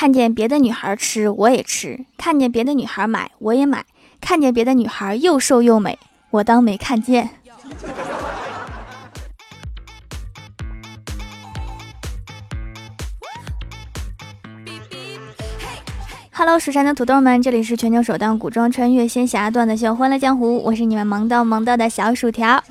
看见别的女孩吃，我也吃；看见别的女孩买，我也买；看见别的女孩又瘦又美，我当没看见。Hello，蜀山的土豆们，这里是全球首档古装穿越仙侠段子秀《欢乐江湖》，我是你们萌到萌到的小薯条。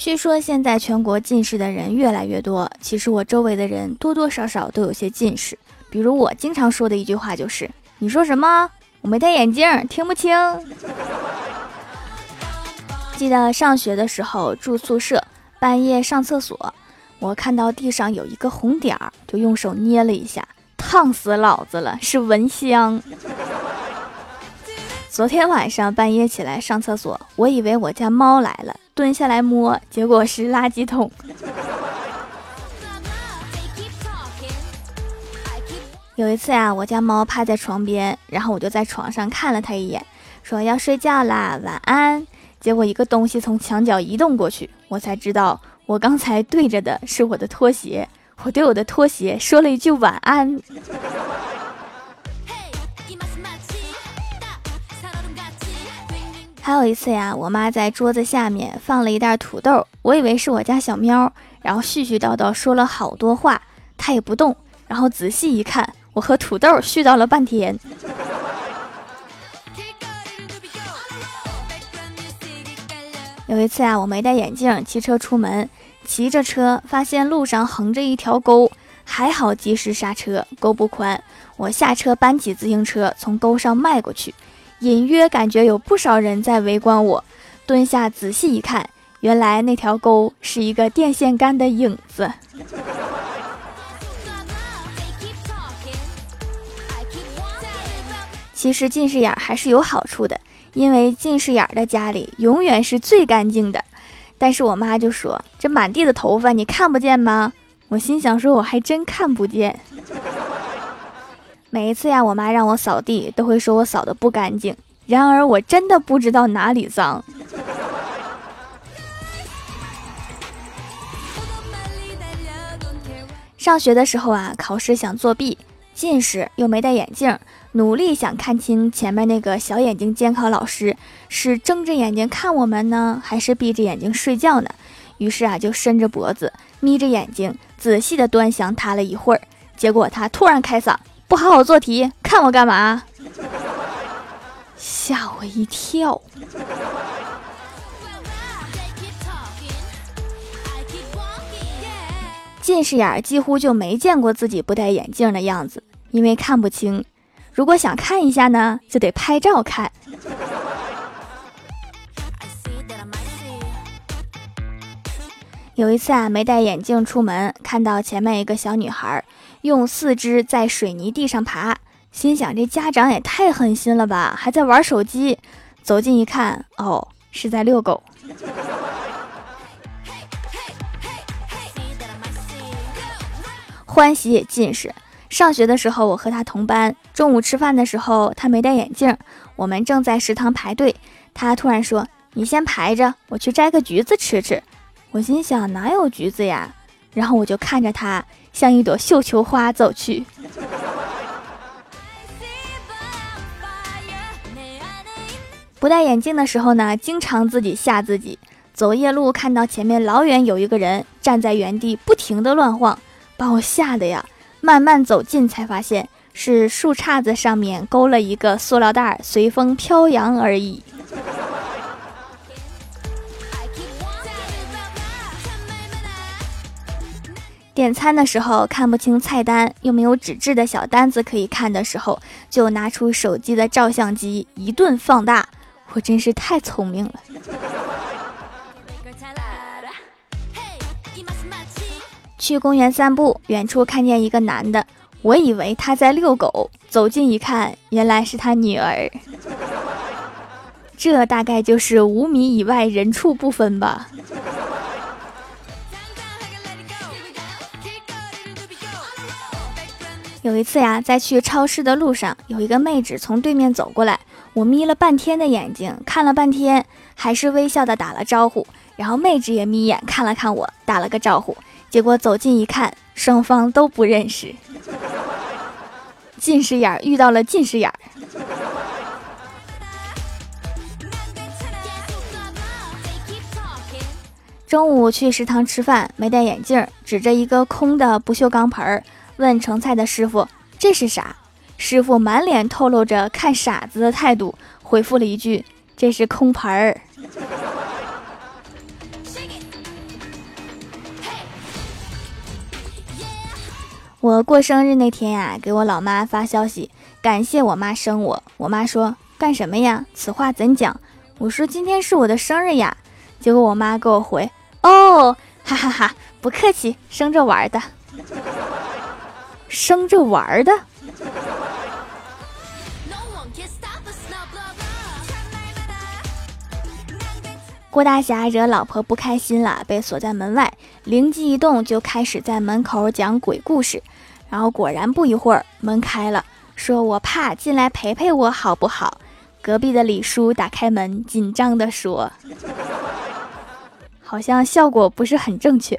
据说现在全国近视的人越来越多，其实我周围的人多多少少都有些近视。比如我经常说的一句话就是：“你说什么？我没戴眼镜，听不清。”记得上学的时候住宿舍，半夜上厕所，我看到地上有一个红点儿，就用手捏了一下。烫死老子了，是蚊香。昨天晚上半夜起来上厕所，我以为我家猫来了，蹲下来摸，结果是垃圾桶。有一次呀，我家猫趴在床边，然后我就在床上看了它一眼，说要睡觉啦，晚安。结果一个东西从墙角移动过去，我才知道我刚才对着的是我的拖鞋。我对我的拖鞋说了一句晚安。还有一次呀，我妈在桌子下面放了一袋土豆，我以为是我家小喵，然后絮絮叨叨说了好多话，它也不动。然后仔细一看，我和土豆絮叨了半天。有一次啊，我没戴眼镜，骑车出门。骑着车，发现路上横着一条沟，还好及时刹车，沟不宽。我下车搬起自行车，从沟上迈过去，隐约感觉有不少人在围观我。蹲下仔细一看，原来那条沟是一个电线杆的影子。其实近视眼还是有好处的，因为近视眼的家里永远是最干净的。但是我妈就说：“这满地的头发，你看不见吗？”我心想说：“我还真看不见。”每一次呀，我妈让我扫地，都会说我扫的不干净。然而我真的不知道哪里脏。上学的时候啊，考试想作弊，近视又没戴眼镜。努力想看清前面那个小眼睛监考老师是睁着眼睛看我们呢，还是闭着眼睛睡觉呢？于是啊，就伸着脖子，眯着眼睛，仔细的端详他了一会儿。结果他突然开嗓：“不好好做题，看我干嘛？”吓我一跳。近视眼几乎就没见过自己不戴眼镜的样子，因为看不清。如果想看一下呢，就得拍照看。有一次啊，没戴眼镜出门，看到前面一个小女孩用四肢在水泥地上爬，心想这家长也太狠心了吧，还在玩手机。走近一看，哦，是在遛狗。欢喜也近视。上学的时候，我和他同班。中午吃饭的时候，他没戴眼镜。我们正在食堂排队，他突然说：“你先排着，我去摘个橘子吃吃。”我心想：“哪有橘子呀？”然后我就看着他，像一朵绣球花走去。不戴眼镜的时候呢，经常自己吓自己。走夜路，看到前面老远有一个人站在原地，不停的乱晃，把我吓得呀。慢慢走近，才发现是树杈子上面勾了一个塑料袋，随风飘扬而已。点餐的时候看不清菜单，又没有纸质的小单子可以看的时候，就拿出手机的照相机一顿放大。我真是太聪明了。去公园散步，远处看见一个男的，我以为他在遛狗，走近一看，原来是他女儿。这大概就是五米以外人畜不分吧。有一次呀，在去超市的路上，有一个妹纸从对面走过来，我眯了半天的眼睛，看了半天，还是微笑的打了招呼，然后妹纸也眯眼看了看我，打了个招呼。结果走近一看，双方都不认识。近视眼遇到了近视眼。中午去食堂吃饭，没戴眼镜，指着一个空的不锈钢盆儿，问盛菜的师傅：“这是啥？”师傅满脸透露着看傻子的态度，回复了一句：“这是空盆儿。”我过生日那天呀，给我老妈发消息，感谢我妈生我。我妈说：“干什么呀？此话怎讲？”我说：“今天是我的生日呀。”结果我妈给我回：“哦，哈哈哈，不客气，生着玩的，生着玩的。”郭大侠惹老婆不开心了，被锁在门外，灵机一动就开始在门口讲鬼故事。然后果然不一会儿门开了，说我怕进来陪陪我好不好？隔壁的李叔打开门，紧张地说，好像效果不是很正确。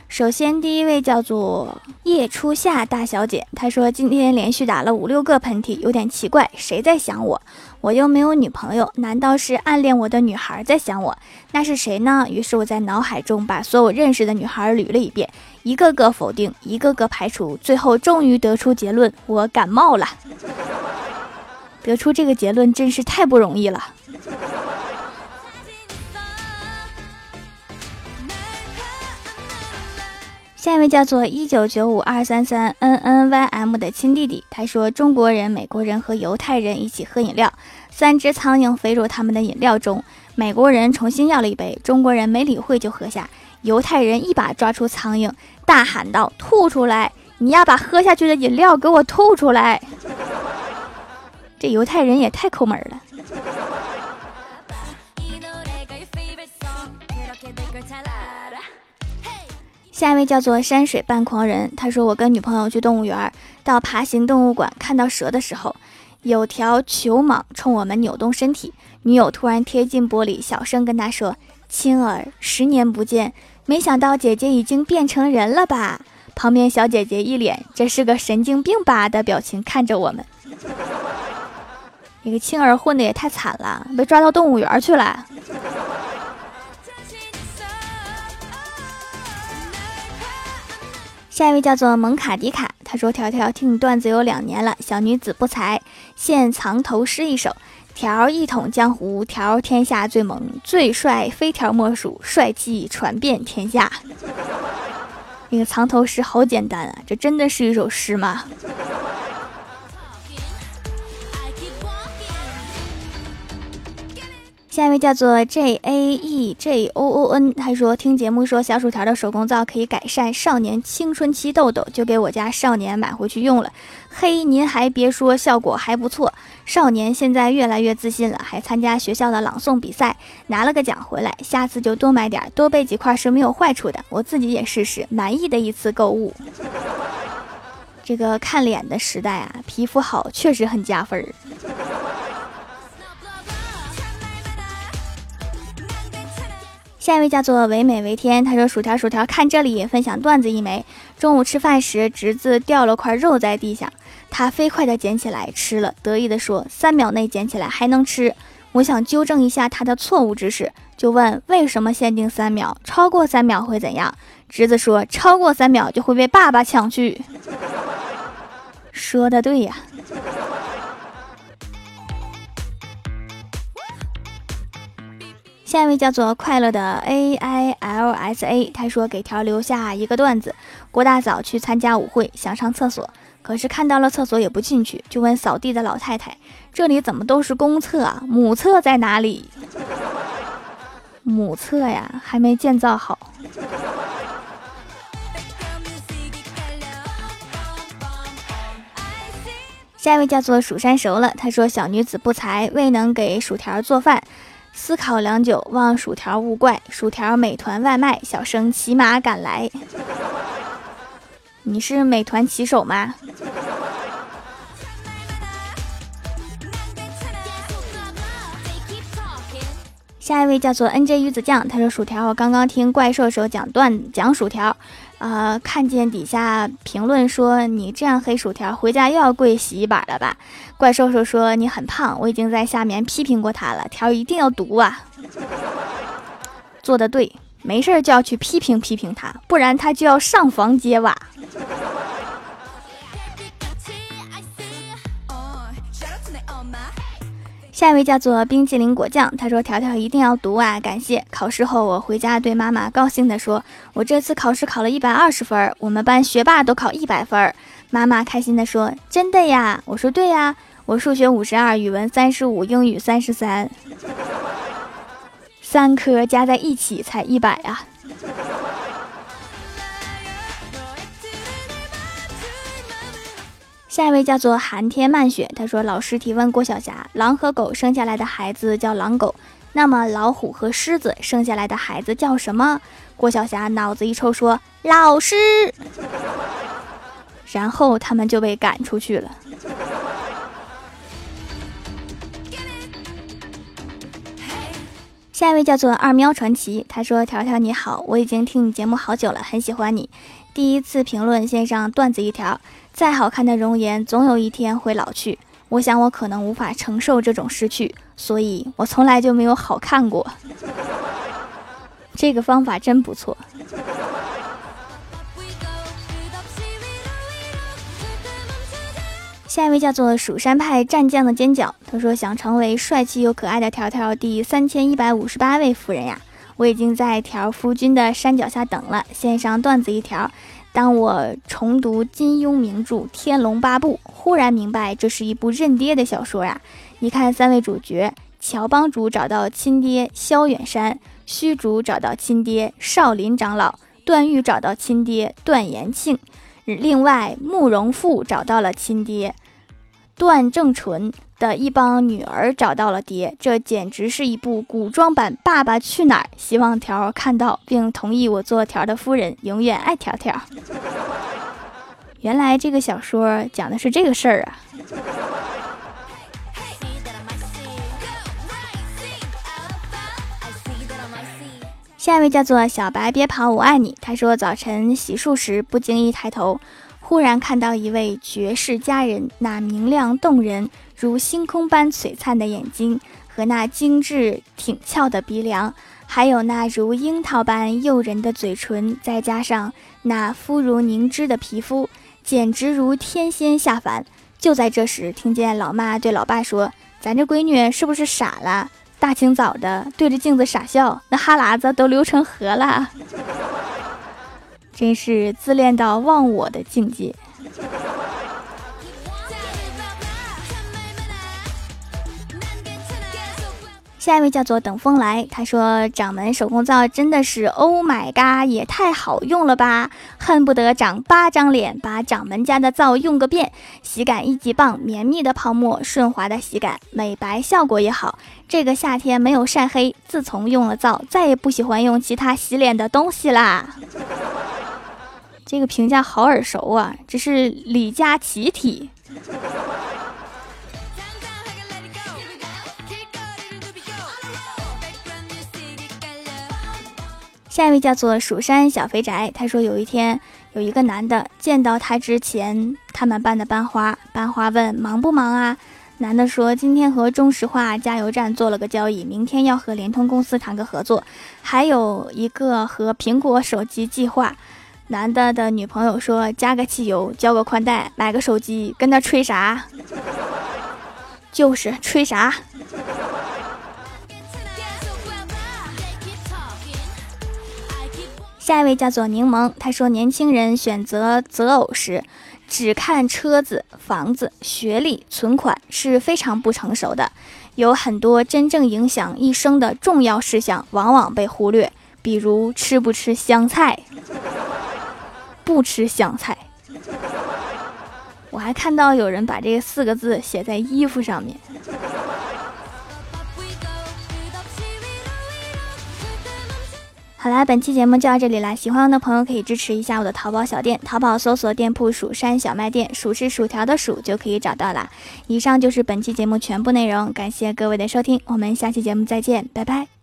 首先，第一位叫做叶初夏大小姐，她说今天连续打了五六个喷嚏，有点奇怪，谁在想我？我又没有女朋友，难道是暗恋我的女孩在想我？那是谁呢？于是我在脑海中把所有认识的女孩捋了一遍，一个个否定，一个个排除，最后终于得出结论：我感冒了。得出这个结论真是太不容易了。下一位叫做一九九五二三三 n n y m 的亲弟弟，他说：中国人、美国人和犹太人一起喝饮料，三只苍蝇飞入他们的饮料中，美国人重新要了一杯，中国人没理会就喝下，犹太人一把抓出苍蝇，大喊道：“吐出来！你要把喝下去的饮料给我吐出来！” 这犹太人也太抠门了。下一位叫做山水半狂人，他说：“我跟女朋友去动物园，到爬行动物馆看到蛇的时候，有条球蟒冲我们扭动身体，女友突然贴近玻璃，小声跟他说：‘青儿，十年不见，没想到姐姐已经变成人了吧？’旁边小姐姐一脸‘这是个神经病吧’的表情看着我们。那个青儿混的也太惨了，被抓到动物园去了。”下一位叫做蒙卡迪卡，他说：“条条听你段子有两年了，小女子不才，现藏头诗一首：条一统江湖，条天下最萌最帅，非条莫属，帅气传遍天下。”那个藏头诗好简单啊，这真的是一首诗吗？下一位叫做 J A E J O O N，他说听节目说小薯条的手工皂可以改善少年青春期痘痘，就给我家少年买回去用了。嘿，您还别说，效果还不错。少年现在越来越自信了，还参加学校的朗诵比赛，拿了个奖回来。下次就多买点，多备几块是没有坏处的。我自己也试试，满意的一次购物。这个看脸的时代啊，皮肤好确实很加分儿。下一位叫做唯美为天，他说：“薯条薯条，看这里，分享段子一枚。中午吃饭时，侄子掉了块肉在地上，他飞快地捡起来吃了，得意地说：三秒内捡起来还能吃。我想纠正一下他的错误知识，就问为什么限定三秒？超过三秒会怎样？侄子说：超过三秒就会被爸爸抢去。说的对呀。”下一位叫做快乐的 A I L S A，他说给条留下一个段子：郭大嫂去参加舞会，想上厕所，可是看到了厕所也不进去，就问扫地的老太太：“这里怎么都是公厕啊？母厕在哪里？”母厕呀，还没建造好。下一位叫做蜀山熟了，他说小女子不才，未能给薯条做饭。思考良久，望薯条勿怪，薯条美团外卖，小生骑马赶来。你是美团骑手吗？下一位叫做 N J 鱼子酱，他说：“薯条，我刚刚听怪兽手讲段讲薯条，啊，看见底下评论说你这样黑薯条，回家又要跪洗衣板了吧？”怪兽兽说：“你很胖，我已经在下面批评过他了，条一定要读啊。”做的对，没事就要去批评批评他，不然他就要上房揭瓦。下一位叫做冰淇淋果酱，他说：“条条一定要读啊！感谢考试后，我回家对妈妈高兴地说：我这次考试考了一百二十分，我们班学霸都考一百分。妈妈开心地说：真的呀？我说对呀，我数学五十二，语文三十五，英语三十三，三科加在一起才一百啊！”下一位叫做寒天漫雪，他说：“老师提问郭晓霞，狼和狗生下来的孩子叫狼狗，那么老虎和狮子生下来的孩子叫什么？”郭晓霞脑子一抽说：“老师。”然后他们就被赶出去了。下一位叫做二喵传奇，他说：“条条你好，我已经听你节目好久了，很喜欢你。第一次评论线上段子一条。”再好看的容颜，总有一天会老去。我想我可能无法承受这种失去，所以我从来就没有好看过。这个方法真不错。下一位叫做蜀山派战将的尖角，他说想成为帅气又可爱的条条第三千一百五十八位夫人呀！我已经在条夫君的山脚下等了。献上段子一条。当我重读金庸名著《天龙八部》，忽然明白这是一部认爹的小说呀！你看，三位主角：乔帮主找到亲爹萧远山，虚竹找到亲爹少林长老，段誉找到亲爹段延庆，另外慕容复找到了亲爹段正淳。的一帮女儿找到了爹，这简直是一部古装版《爸爸去哪儿》。希望条看到并同意我做条的夫人，永远爱条条。原来这个小说讲的是这个事儿啊！下一位叫做小白，别跑，我爱你。他说早晨洗漱时不经意抬头。忽然看到一位绝世佳人，那明亮动人如星空般璀璨的眼睛，和那精致挺翘的鼻梁，还有那如樱桃般诱人的嘴唇，再加上那肤如凝脂的皮肤，简直如天仙下凡。就在这时，听见老妈对老爸说：“咱这闺女是不是傻了？大清早的对着镜子傻笑，那哈喇子都流成河了。”真是自恋到忘我的境界。下一位叫做等风来，他说掌门手工皂真的是 Oh my god，也太好用了吧，恨不得长八张脸把掌门家的皂用个遍。洗感一级棒，绵密的泡沫，顺滑的洗感，美白效果也好。这个夏天没有晒黑，自从用了皂，再也不喜欢用其他洗脸的东西啦。这个评价好耳熟啊！这是李佳琦体。下一位叫做蜀山小肥宅，他说有一天有一个男的见到他之前他们班的班花，班花问忙不忙啊？男的说今天和中石化加油站做了个交易，明天要和联通公司谈个合作，还有一个和苹果手机计划。男的的女朋友说：“加个汽油，交个宽带，买个手机，跟他吹啥？就是吹啥。”下一位叫做柠檬，他说：“年轻人选择择偶时，只看车子、房子、学历、存款是非常不成熟的，有很多真正影响一生的重要事项往往被忽略，比如吃不吃香菜。”不吃香菜。我还看到有人把这四个字写在衣服上面。好啦本期节目就到这里啦喜欢的朋友可以支持一下我的淘宝小店淘宝搜索店铺蜀山小卖店薯是薯条的薯就可以找到啦。以上就是本期节目全部内容感谢各位的收听我们下期节目再见拜拜。